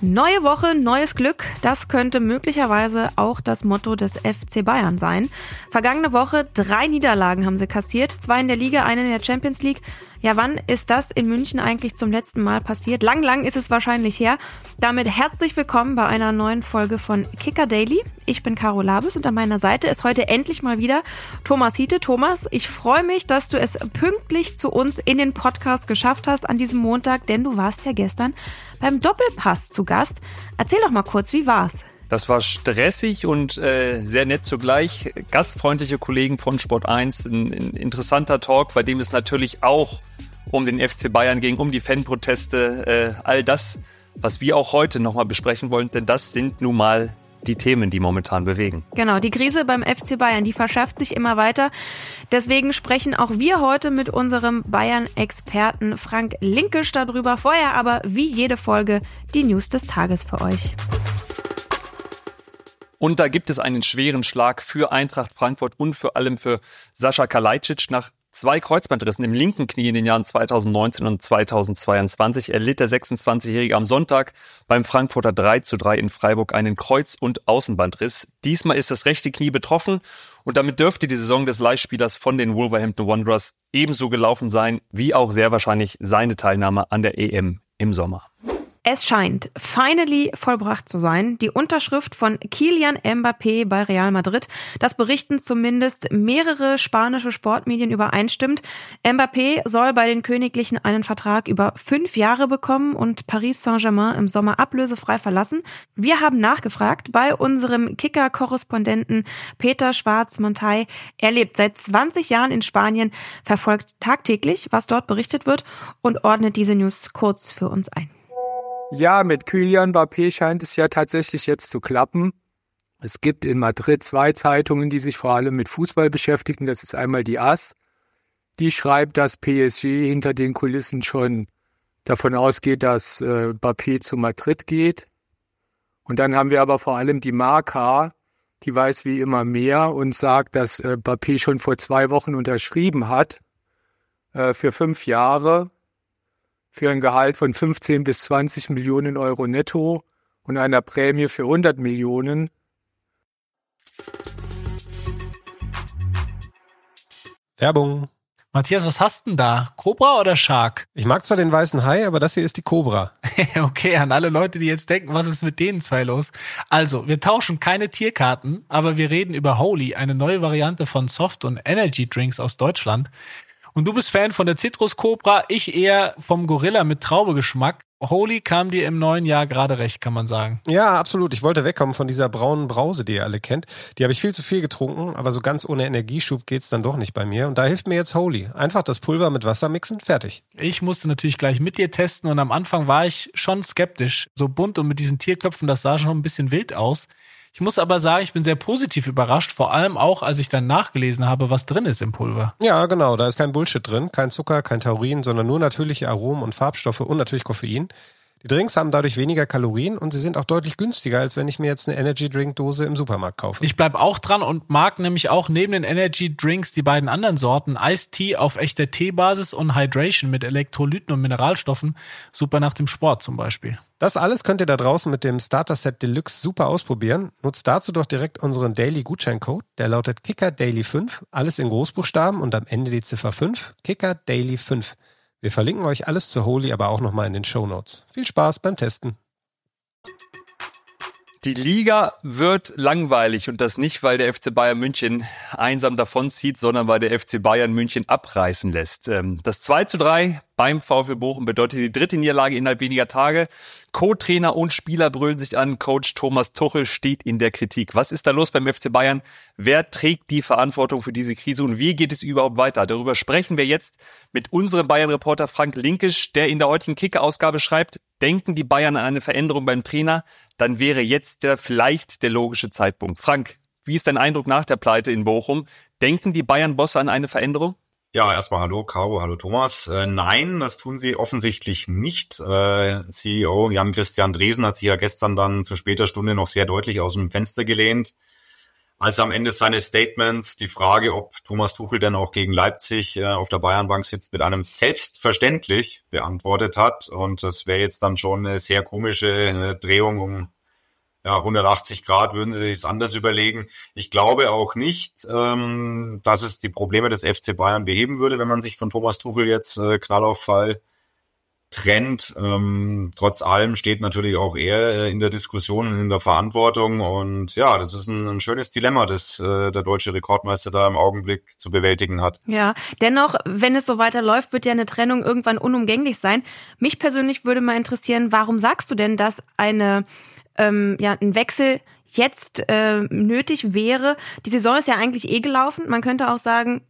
Neue Woche, neues Glück. Das könnte möglicherweise auch das Motto des FC Bayern sein. Vergangene Woche drei Niederlagen haben sie kassiert. Zwei in der Liga, eine in der Champions League. Ja, wann ist das in München eigentlich zum letzten Mal passiert? Lang, lang ist es wahrscheinlich her. Damit herzlich willkommen bei einer neuen Folge von Kicker Daily. Ich bin Caro Labus und an meiner Seite ist heute endlich mal wieder Thomas Hiete. Thomas, ich freue mich, dass du es pünktlich zu uns in den Podcast geschafft hast an diesem Montag, denn du warst ja gestern beim Doppelpass zu Gast. Erzähl doch mal kurz, wie war's? Das war stressig und äh, sehr nett zugleich. Gastfreundliche Kollegen von Sport 1, ein, ein interessanter Talk, bei dem es natürlich auch um den FC Bayern ging, um die Fanproteste, äh, all das, was wir auch heute nochmal besprechen wollen, denn das sind nun mal die Themen, die momentan bewegen. Genau, die Krise beim FC Bayern, die verschärft sich immer weiter. Deswegen sprechen auch wir heute mit unserem Bayern-Experten Frank Linkisch darüber. Vorher aber, wie jede Folge, die News des Tages für euch. Und da gibt es einen schweren Schlag für Eintracht Frankfurt und vor allem für Sascha Kalajdzic. Nach zwei Kreuzbandrissen im linken Knie in den Jahren 2019 und 2022 erlitt der 26-Jährige am Sonntag beim Frankfurter 3 zu 3 in Freiburg einen Kreuz- und Außenbandriss. Diesmal ist das rechte Knie betroffen und damit dürfte die Saison des Leihspielers von den Wolverhampton Wanderers ebenso gelaufen sein, wie auch sehr wahrscheinlich seine Teilnahme an der EM im Sommer. Es scheint finally vollbracht zu sein. Die Unterschrift von Kilian Mbappé bei Real Madrid. Das berichten zumindest mehrere spanische Sportmedien übereinstimmt. Mbappé soll bei den Königlichen einen Vertrag über fünf Jahre bekommen und Paris Saint-Germain im Sommer ablösefrei verlassen. Wir haben nachgefragt bei unserem Kicker-Korrespondenten Peter Schwarz-Montey. Er lebt seit 20 Jahren in Spanien, verfolgt tagtäglich, was dort berichtet wird und ordnet diese News kurz für uns ein. Ja, mit Kylian Mbappé scheint es ja tatsächlich jetzt zu klappen. Es gibt in Madrid zwei Zeitungen, die sich vor allem mit Fußball beschäftigen. Das ist einmal die AS. Die schreibt, dass PSG hinter den Kulissen schon davon ausgeht, dass äh, zu Madrid geht. Und dann haben wir aber vor allem die Marca, die weiß wie immer mehr und sagt, dass äh, schon vor zwei Wochen unterschrieben hat äh, für fünf Jahre für ein Gehalt von 15 bis 20 Millionen Euro netto und einer Prämie für 100 Millionen. Werbung. Matthias, was hast denn da? Cobra oder Shark? Ich mag zwar den weißen Hai, aber das hier ist die Cobra. okay, an alle Leute, die jetzt denken, was ist mit denen zwei los? Also, wir tauschen keine Tierkarten, aber wir reden über Holy, eine neue Variante von Soft- und Energy Drinks aus Deutschland. Und du bist Fan von der Citrus Cobra, ich eher vom Gorilla mit Traubegeschmack. Holy kam dir im neuen Jahr gerade recht, kann man sagen. Ja, absolut. Ich wollte wegkommen von dieser braunen Brause, die ihr alle kennt. Die habe ich viel zu viel getrunken, aber so ganz ohne Energieschub geht's dann doch nicht bei mir. Und da hilft mir jetzt Holy. Einfach das Pulver mit Wasser mixen, fertig. Ich musste natürlich gleich mit dir testen und am Anfang war ich schon skeptisch. So bunt und mit diesen Tierköpfen, das sah schon ein bisschen wild aus. Ich muss aber sagen, ich bin sehr positiv überrascht, vor allem auch, als ich dann nachgelesen habe, was drin ist im Pulver. Ja, genau, da ist kein Bullshit drin, kein Zucker, kein Taurin, sondern nur natürliche Aromen und Farbstoffe und natürlich Koffein. Die Drinks haben dadurch weniger Kalorien und sie sind auch deutlich günstiger, als wenn ich mir jetzt eine Energy Drink Dose im Supermarkt kaufe. Ich bleib auch dran und mag nämlich auch neben den Energy Drinks die beiden anderen Sorten Ice Tea auf echter Teebasis und Hydration mit Elektrolyten und Mineralstoffen, super nach dem Sport zum Beispiel. Das alles könnt ihr da draußen mit dem Starter Set Deluxe super ausprobieren. Nutzt dazu doch direkt unseren Daily Gutscheincode. Der lautet Kicker Daily 5. Alles in Großbuchstaben und am Ende die Ziffer 5. Kicker Daily 5. Wir verlinken euch alles zu Holy aber auch nochmal in den Show Notes. Viel Spaß beim Testen. Die Liga wird langweilig und das nicht, weil der FC Bayern München einsam davonzieht, sondern weil der FC Bayern München abreißen lässt. Ähm, das 2 zu 3 beim VfB Bochum bedeutet die dritte Niederlage innerhalb weniger Tage. Co-Trainer und Spieler brüllen sich an. Coach Thomas Tuchel steht in der Kritik. Was ist da los beim FC Bayern? Wer trägt die Verantwortung für diese Krise und wie geht es überhaupt weiter? Darüber sprechen wir jetzt mit unserem Bayern-Reporter Frank Linkisch, der in der heutigen Kicker-Ausgabe schreibt, denken die Bayern an eine Veränderung beim Trainer, dann wäre jetzt der vielleicht der logische Zeitpunkt. Frank, wie ist dein Eindruck nach der Pleite in Bochum? Denken die Bayern-Bosse an eine Veränderung? Ja, erstmal hallo Caro, hallo Thomas. Äh, nein, das tun sie offensichtlich nicht. Äh, CEO Jan-Christian Dresen hat sich ja gestern dann zu später Stunde noch sehr deutlich aus dem Fenster gelehnt. als am Ende seines Statements die Frage, ob Thomas Tuchel denn auch gegen Leipzig äh, auf der Bayernbank sitzt, mit einem selbstverständlich beantwortet hat. Und das wäre jetzt dann schon eine sehr komische äh, Drehung um ja, 180 Grad würden sie sich anders überlegen. Ich glaube auch nicht, ähm, dass es die Probleme des FC Bayern beheben würde, wenn man sich von Thomas Tuchel jetzt äh, Knallauffall trennt. Ähm, trotz allem steht natürlich auch er äh, in der Diskussion und in der Verantwortung. Und ja, das ist ein, ein schönes Dilemma, das äh, der deutsche Rekordmeister da im Augenblick zu bewältigen hat. Ja, dennoch, wenn es so weiterläuft, wird ja eine Trennung irgendwann unumgänglich sein. Mich persönlich würde mal interessieren, warum sagst du denn, dass eine ähm, ja, ein Wechsel jetzt äh, nötig wäre. Die Saison ist ja eigentlich eh gelaufen. Man könnte auch sagen,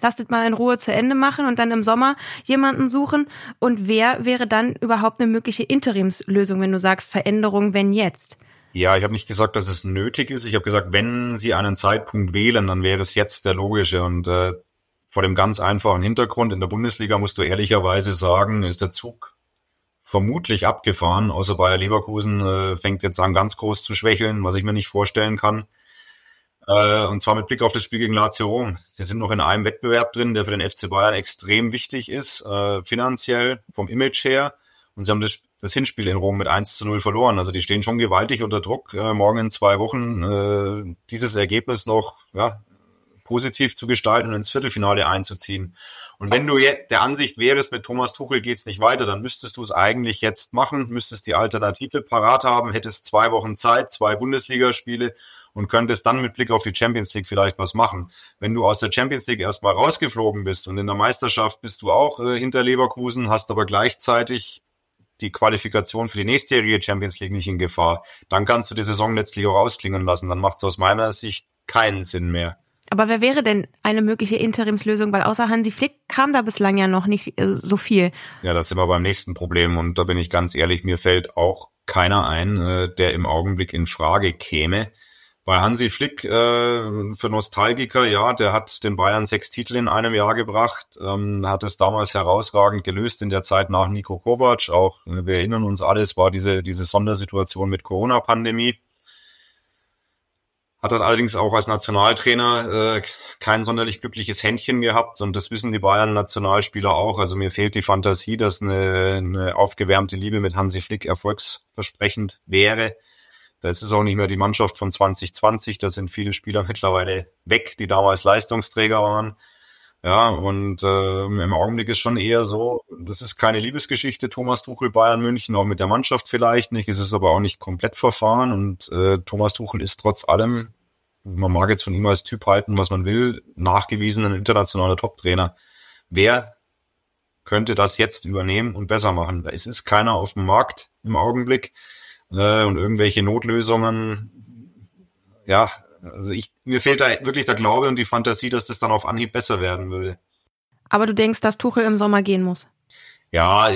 lasst mal in Ruhe zu Ende machen und dann im Sommer jemanden suchen. Und wer wäre dann überhaupt eine mögliche Interimslösung, wenn du sagst Veränderung, wenn jetzt? Ja, ich habe nicht gesagt, dass es nötig ist. Ich habe gesagt, wenn Sie einen Zeitpunkt wählen, dann wäre es jetzt der logische. Und äh, vor dem ganz einfachen Hintergrund in der Bundesliga musst du ehrlicherweise sagen, ist der Zug vermutlich abgefahren, außer Bayer Leverkusen äh, fängt jetzt an ganz groß zu schwächeln, was ich mir nicht vorstellen kann. Äh, und zwar mit Blick auf das Spiel gegen Lazio Rom. Sie sind noch in einem Wettbewerb drin, der für den FC Bayern extrem wichtig ist, äh, finanziell, vom Image her. Und sie haben das, das Hinspiel in Rom mit 1 zu 0 verloren. Also die stehen schon gewaltig unter Druck, äh, morgen in zwei Wochen äh, dieses Ergebnis noch ja, positiv zu gestalten und ins Viertelfinale einzuziehen. Und wenn du jetzt der Ansicht wärst, mit Thomas Tuchel geht's nicht weiter, dann müsstest du es eigentlich jetzt machen, müsstest die Alternative parat haben, hättest zwei Wochen Zeit, zwei Bundesligaspiele und könntest dann mit Blick auf die Champions League vielleicht was machen. Wenn du aus der Champions League erstmal rausgeflogen bist und in der Meisterschaft bist du auch äh, hinter Leverkusen, hast aber gleichzeitig die Qualifikation für die nächstjährige Champions League nicht in Gefahr, dann kannst du die Saison letztlich auch ausklingen lassen. Dann macht es aus meiner Sicht keinen Sinn mehr. Aber wer wäre denn eine mögliche Interimslösung? Weil außer Hansi Flick kam da bislang ja noch nicht äh, so viel. Ja, das sind wir beim nächsten Problem. Und da bin ich ganz ehrlich, mir fällt auch keiner ein, äh, der im Augenblick in Frage käme. Bei Hansi Flick, äh, für Nostalgiker, ja, der hat den Bayern sechs Titel in einem Jahr gebracht, ähm, hat es damals herausragend gelöst in der Zeit nach Nico Kovac. Auch, äh, wir erinnern uns alles, war diese, diese Sondersituation mit Corona-Pandemie. Hat dann allerdings auch als Nationaltrainer äh, kein sonderlich glückliches Händchen gehabt und das wissen die Bayern-Nationalspieler auch. Also mir fehlt die Fantasie, dass eine, eine aufgewärmte Liebe mit Hansi Flick erfolgsversprechend wäre. Da ist es auch nicht mehr die Mannschaft von 2020. Da sind viele Spieler mittlerweile weg, die damals Leistungsträger waren. Ja, und äh, im Augenblick ist schon eher so, das ist keine Liebesgeschichte, Thomas Tuchel Bayern München, auch mit der Mannschaft vielleicht nicht, es ist aber auch nicht komplett verfahren und äh, Thomas Tuchel ist trotz allem, man mag jetzt von ihm als Typ halten, was man will, nachgewiesen ein internationaler Top-Trainer. Wer könnte das jetzt übernehmen und besser machen? Es ist keiner auf dem Markt im Augenblick äh, und irgendwelche Notlösungen, ja, also ich, mir fehlt da wirklich der Glaube und die Fantasie, dass das dann auf Anhieb besser werden würde. Aber du denkst, dass Tuchel im Sommer gehen muss? Ja,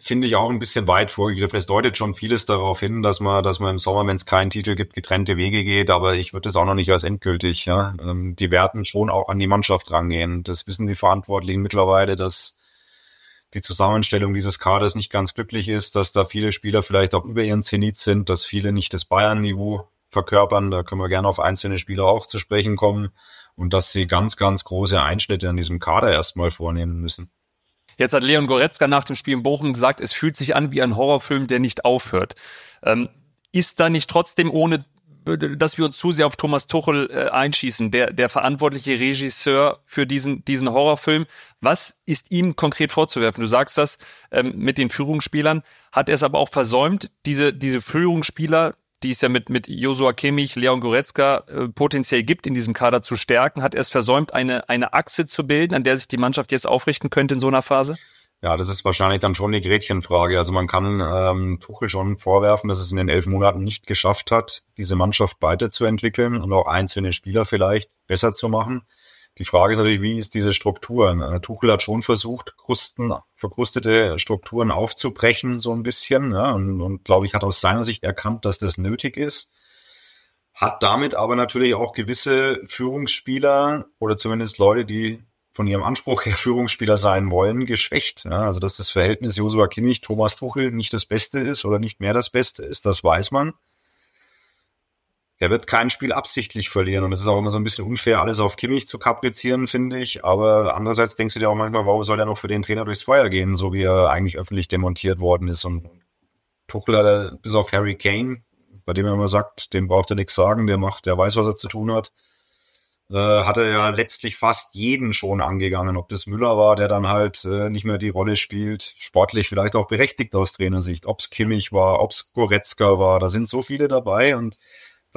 finde ich auch ein bisschen weit vorgegriffen. Es deutet schon vieles darauf hin, dass man, dass man im Sommer, wenn es keinen Titel gibt, getrennte Wege geht. Aber ich würde das auch noch nicht als endgültig. Ja, ähm, die werden schon auch an die Mannschaft rangehen. Das wissen die Verantwortlichen mittlerweile, dass die Zusammenstellung dieses Kaders nicht ganz glücklich ist, dass da viele Spieler vielleicht auch über ihren Zenit sind, dass viele nicht das Bayern-Niveau verkörpern. Da können wir gerne auf einzelne Spieler auch zu sprechen kommen und dass sie ganz, ganz große Einschnitte an diesem Kader erstmal vornehmen müssen. Jetzt hat Leon Goretzka nach dem Spiel in Bochum gesagt, es fühlt sich an wie ein Horrorfilm, der nicht aufhört. Ähm, ist da nicht trotzdem ohne dass wir uns zu sehr auf Thomas Tuchel äh, einschießen, der, der verantwortliche Regisseur für diesen, diesen Horrorfilm. Was ist ihm konkret vorzuwerfen? Du sagst das ähm, mit den Führungsspielern. Hat er es aber auch versäumt, diese, diese Führungsspieler die es ja mit, mit Josua Kimmich, Leon Goretzka äh, potenziell gibt, in diesem Kader zu stärken? Hat er es versäumt, eine, eine Achse zu bilden, an der sich die Mannschaft jetzt aufrichten könnte in so einer Phase? Ja, das ist wahrscheinlich dann schon eine Gretchenfrage. Also man kann ähm, Tuchel schon vorwerfen, dass es in den elf Monaten nicht geschafft hat, diese Mannschaft weiterzuentwickeln und auch einzelne Spieler vielleicht besser zu machen. Die Frage ist natürlich, wie ist diese Struktur? Äh, Tuchel hat schon versucht, Krusten, verkrustete Strukturen aufzubrechen, so ein bisschen, ja, und, und glaube ich, hat aus seiner Sicht erkannt, dass das nötig ist. Hat damit aber natürlich auch gewisse Führungsspieler oder zumindest Leute, die von ihrem Anspruch her Führungsspieler sein wollen, geschwächt. Ja, also dass das Verhältnis Josua Kimmich, Thomas Tuchel nicht das Beste ist oder nicht mehr das Beste ist, das weiß man. Der wird kein Spiel absichtlich verlieren. Und es ist auch immer so ein bisschen unfair, alles auf Kimmich zu kaprizieren, finde ich. Aber andererseits denkst du dir auch manchmal, warum soll er noch für den Trainer durchs Feuer gehen, so wie er eigentlich öffentlich demontiert worden ist. Und Tuchel hat bis auf Harry Kane, bei dem er immer sagt, dem braucht er nichts sagen, der macht, der weiß, was er zu tun hat, äh, hat er ja letztlich fast jeden schon angegangen. Ob das Müller war, der dann halt äh, nicht mehr die Rolle spielt, sportlich vielleicht auch berechtigt aus Trainersicht, ob es Kimmich war, ob es Goretzka war, da sind so viele dabei und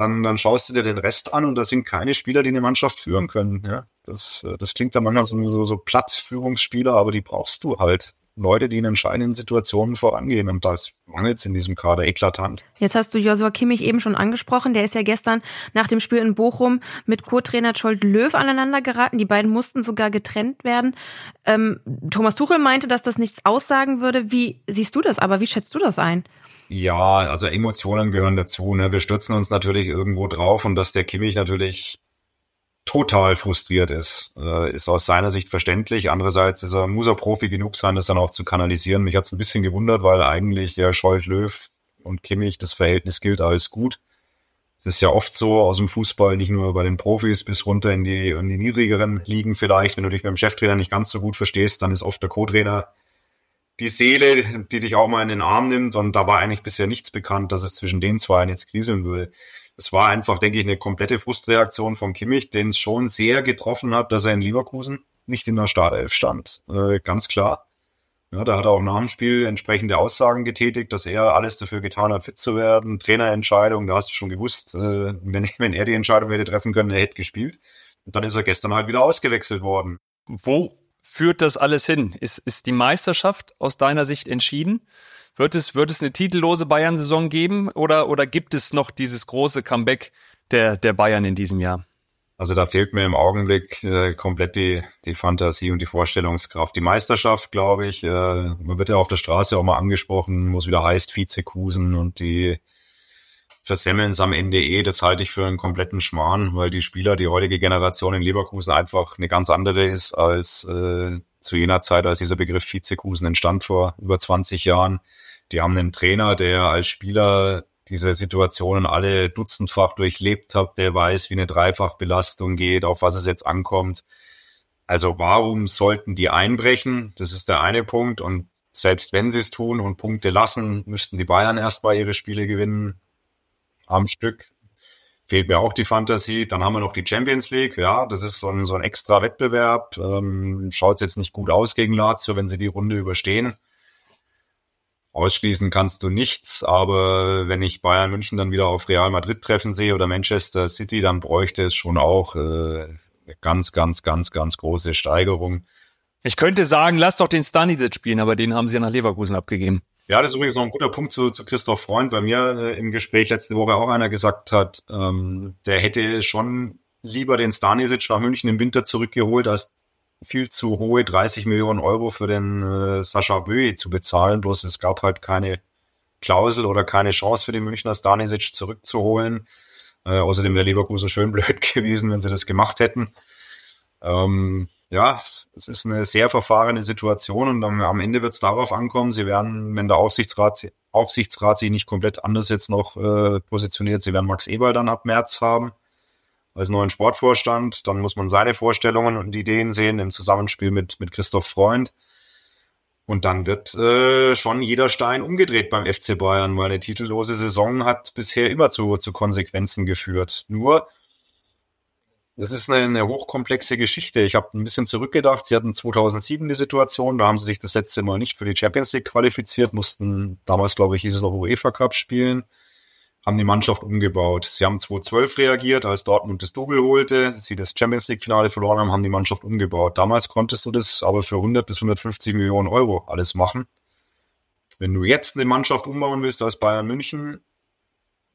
dann, dann schaust du dir den Rest an und da sind keine Spieler, die eine Mannschaft führen können. Ja, das, äh, das klingt dann manchmal so, so, so platt, Führungsspieler, aber die brauchst du halt. Leute, die in entscheidenden Situationen vorangehen. Und das mangelt in diesem Kader eklatant. Jetzt hast du Josua Kimmich eben schon angesprochen. Der ist ja gestern nach dem Spiel in Bochum mit Co-Trainer Scholt Löw aneinander geraten. Die beiden mussten sogar getrennt werden. Ähm, Thomas Tuchel meinte, dass das nichts aussagen würde. Wie siehst du das aber? Wie schätzt du das ein? Ja, also Emotionen gehören dazu. Ne? Wir stürzen uns natürlich irgendwo drauf und dass der Kimmich natürlich total frustriert ist, äh, ist aus seiner Sicht verständlich. Andererseits ist er, muss er Profi genug sein, das dann auch zu kanalisieren. Mich hat es ein bisschen gewundert, weil eigentlich ja Scholt Löw und Kimmich das Verhältnis gilt alles gut. Es ist ja oft so aus dem Fußball, nicht nur bei den Profis bis runter in die, in die niedrigeren Ligen vielleicht. Wenn du dich mit dem Cheftrainer nicht ganz so gut verstehst, dann ist oft der Co-Trainer die Seele, die dich auch mal in den Arm nimmt. Und da war eigentlich bisher nichts bekannt, dass es zwischen den zwei jetzt kriseln würde es war einfach, denke ich, eine komplette Frustreaktion vom Kimmich, den es schon sehr getroffen hat, dass er in Leverkusen nicht in der Startelf stand. Äh, ganz klar. Ja, da hat er auch nach dem Spiel entsprechende Aussagen getätigt, dass er alles dafür getan hat, fit zu werden. Trainerentscheidung, da hast du schon gewusst, äh, wenn, wenn er die Entscheidung hätte treffen können, er hätte gespielt. Und dann ist er gestern halt wieder ausgewechselt worden. Wo führt das alles hin? Ist, ist die Meisterschaft aus deiner Sicht entschieden? Wird es, wird es eine titellose Bayern-Saison geben oder, oder gibt es noch dieses große Comeback der, der Bayern in diesem Jahr? Also da fehlt mir im Augenblick äh, komplett die, die Fantasie und die Vorstellungskraft. Die Meisterschaft, glaube ich, äh, man wird ja auf der Straße auch mal angesprochen, es wieder heißt Vizekusen und die versemmeln es am Ende eh. Das halte ich für einen kompletten Schmarrn, weil die Spieler, die heutige Generation in Leverkusen einfach eine ganz andere ist als äh, zu jener Zeit, als dieser Begriff Vizekusen entstand vor über 20 Jahren. Die haben einen Trainer, der als Spieler diese Situationen alle dutzendfach durchlebt hat, der weiß, wie eine Dreifachbelastung geht, auf was es jetzt ankommt. Also warum sollten die einbrechen? Das ist der eine Punkt. Und selbst wenn sie es tun und Punkte lassen, müssten die Bayern erstmal ihre Spiele gewinnen am Stück fehlt mir auch die Fantasie. Dann haben wir noch die Champions League. Ja, das ist so ein, so ein extra Wettbewerb. Ähm, Schaut jetzt nicht gut aus gegen Lazio, wenn sie die Runde überstehen. Ausschließen kannst du nichts, aber wenn ich Bayern München dann wieder auf Real Madrid treffen sehe oder Manchester City, dann bräuchte es schon auch äh, eine ganz, ganz, ganz, ganz große Steigerung. Ich könnte sagen, lass doch den Stanisic spielen, aber den haben sie ja nach Leverkusen abgegeben. Ja, das ist übrigens noch ein guter Punkt zu, zu Christoph Freund, weil mir äh, im Gespräch letzte Woche auch einer gesagt hat, ähm, der hätte schon lieber den Stanisic nach München im Winter zurückgeholt, als viel zu hohe 30 Millionen Euro für den äh, Sascha Böe zu bezahlen. Bloß es gab halt keine Klausel oder keine Chance für den Münchner Stanisic zurückzuholen. Äh, außerdem wäre Leverkusen schön blöd gewesen, wenn sie das gemacht hätten. Ähm, ja, es ist eine sehr verfahrene Situation und am, Ende wird es darauf ankommen, sie werden, wenn der Aufsichtsrat, Aufsichtsrat sich nicht komplett anders jetzt noch äh, positioniert, sie werden Max Eberl dann ab März haben als neuen Sportvorstand. Dann muss man seine Vorstellungen und Ideen sehen im Zusammenspiel mit, mit Christoph Freund. Und dann wird äh, schon jeder Stein umgedreht beim FC Bayern, weil eine titellose Saison hat bisher immer zu, zu Konsequenzen geführt. Nur das ist eine, eine hochkomplexe Geschichte. Ich habe ein bisschen zurückgedacht. Sie hatten 2007 die Situation, da haben sie sich das letzte Mal nicht für die Champions League qualifiziert, mussten damals, glaube ich, hieß es noch UEFA Cup spielen, haben die Mannschaft umgebaut. Sie haben 2012 reagiert, als Dortmund das Double holte, sie das Champions League Finale verloren haben, haben die Mannschaft umgebaut. Damals konntest du das aber für 100 bis 150 Millionen Euro alles machen. Wenn du jetzt eine Mannschaft umbauen willst als Bayern München,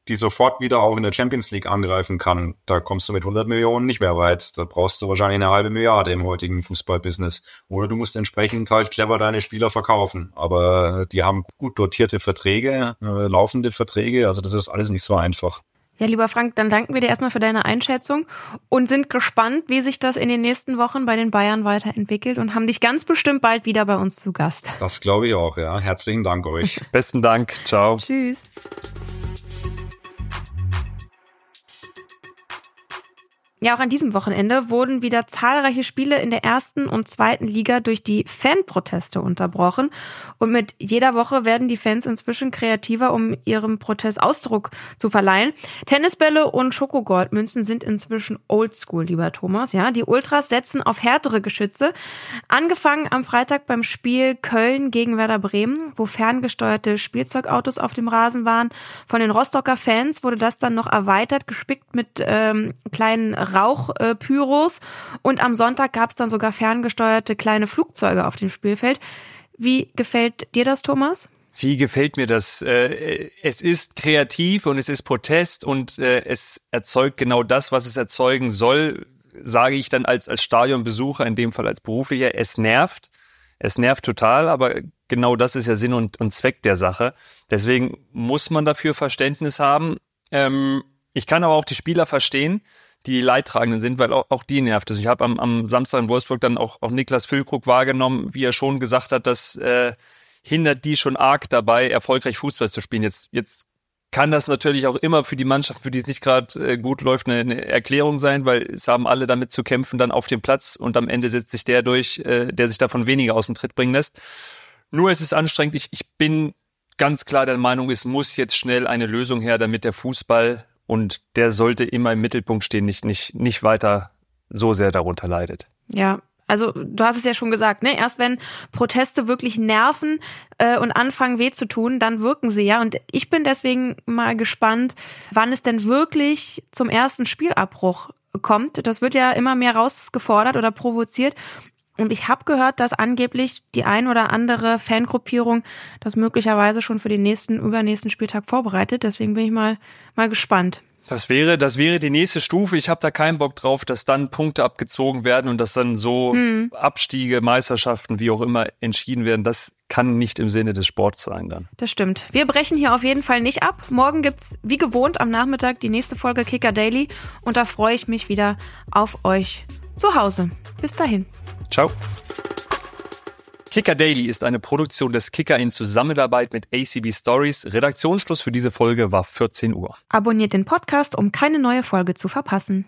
die sofort wieder auch in der Champions League angreifen kann, da kommst du mit 100 Millionen nicht mehr weit. Da brauchst du wahrscheinlich eine halbe Milliarde im heutigen Fußballbusiness. Oder du musst entsprechend halt clever deine Spieler verkaufen. Aber die haben gut dotierte Verträge, äh, laufende Verträge. Also das ist alles nicht so einfach. Ja, lieber Frank, dann danken wir dir erstmal für deine Einschätzung und sind gespannt, wie sich das in den nächsten Wochen bei den Bayern weiterentwickelt und haben dich ganz bestimmt bald wieder bei uns zu Gast. Das glaube ich auch, ja. Herzlichen Dank euch. Besten Dank. Ciao. Tschüss. Ja, auch an diesem Wochenende wurden wieder zahlreiche Spiele in der ersten und zweiten Liga durch die Fanproteste unterbrochen. Und mit jeder Woche werden die Fans inzwischen kreativer, um ihrem Protest Ausdruck zu verleihen. Tennisbälle und Schokogoldmünzen sind inzwischen oldschool, lieber Thomas. Ja, die Ultras setzen auf härtere Geschütze. Angefangen am Freitag beim Spiel Köln gegen Werder Bremen, wo ferngesteuerte Spielzeugautos auf dem Rasen waren. Von den Rostocker Fans wurde das dann noch erweitert, gespickt mit ähm, kleinen Rauchpyros und am Sonntag gab es dann sogar ferngesteuerte kleine Flugzeuge auf dem Spielfeld. Wie gefällt dir das, Thomas? Wie gefällt mir das? Äh, es ist kreativ und es ist Protest und äh, es erzeugt genau das, was es erzeugen soll, sage ich dann als, als Stadionbesucher, in dem Fall als beruflicher. Es nervt. Es nervt total, aber genau das ist ja Sinn und, und Zweck der Sache. Deswegen muss man dafür Verständnis haben. Ähm, ich kann aber auch die Spieler verstehen, die Leidtragenden sind, weil auch, auch die nervt es. Ich habe am, am Samstag in Wolfsburg dann auch, auch Niklas Füllkrug wahrgenommen, wie er schon gesagt hat, das äh, hindert die schon arg dabei, erfolgreich Fußball zu spielen. Jetzt, jetzt kann das natürlich auch immer für die Mannschaft, für die es nicht gerade äh, gut läuft, eine, eine Erklärung sein, weil es haben alle damit zu kämpfen dann auf dem Platz und am Ende setzt sich der durch, äh, der sich davon weniger aus dem Tritt bringen lässt. Nur es ist anstrengend. Ich, ich bin ganz klar der Meinung, es muss jetzt schnell eine Lösung her, damit der Fußball und der sollte immer im Mittelpunkt stehen, nicht, nicht, nicht weiter so sehr darunter leidet. Ja, also du hast es ja schon gesagt, ne? Erst wenn Proteste wirklich nerven äh, und anfangen weh zu tun, dann wirken sie ja. Und ich bin deswegen mal gespannt, wann es denn wirklich zum ersten Spielabbruch kommt. Das wird ja immer mehr rausgefordert oder provoziert. Und ich habe gehört, dass angeblich die ein oder andere Fangruppierung das möglicherweise schon für den nächsten, übernächsten Spieltag vorbereitet. Deswegen bin ich mal, mal gespannt. Das wäre, das wäre die nächste Stufe. Ich habe da keinen Bock drauf, dass dann Punkte abgezogen werden und dass dann so hm. Abstiege, Meisterschaften, wie auch immer entschieden werden. Das kann nicht im Sinne des Sports sein dann. Das stimmt. Wir brechen hier auf jeden Fall nicht ab. Morgen gibt's wie gewohnt am Nachmittag die nächste Folge Kicker Daily und da freue ich mich wieder auf euch zu Hause. Bis dahin. Ciao. Kicker Daily ist eine Produktion des Kicker in Zusammenarbeit mit ACB Stories. Redaktionsschluss für diese Folge war 14 Uhr. Abonniert den Podcast, um keine neue Folge zu verpassen.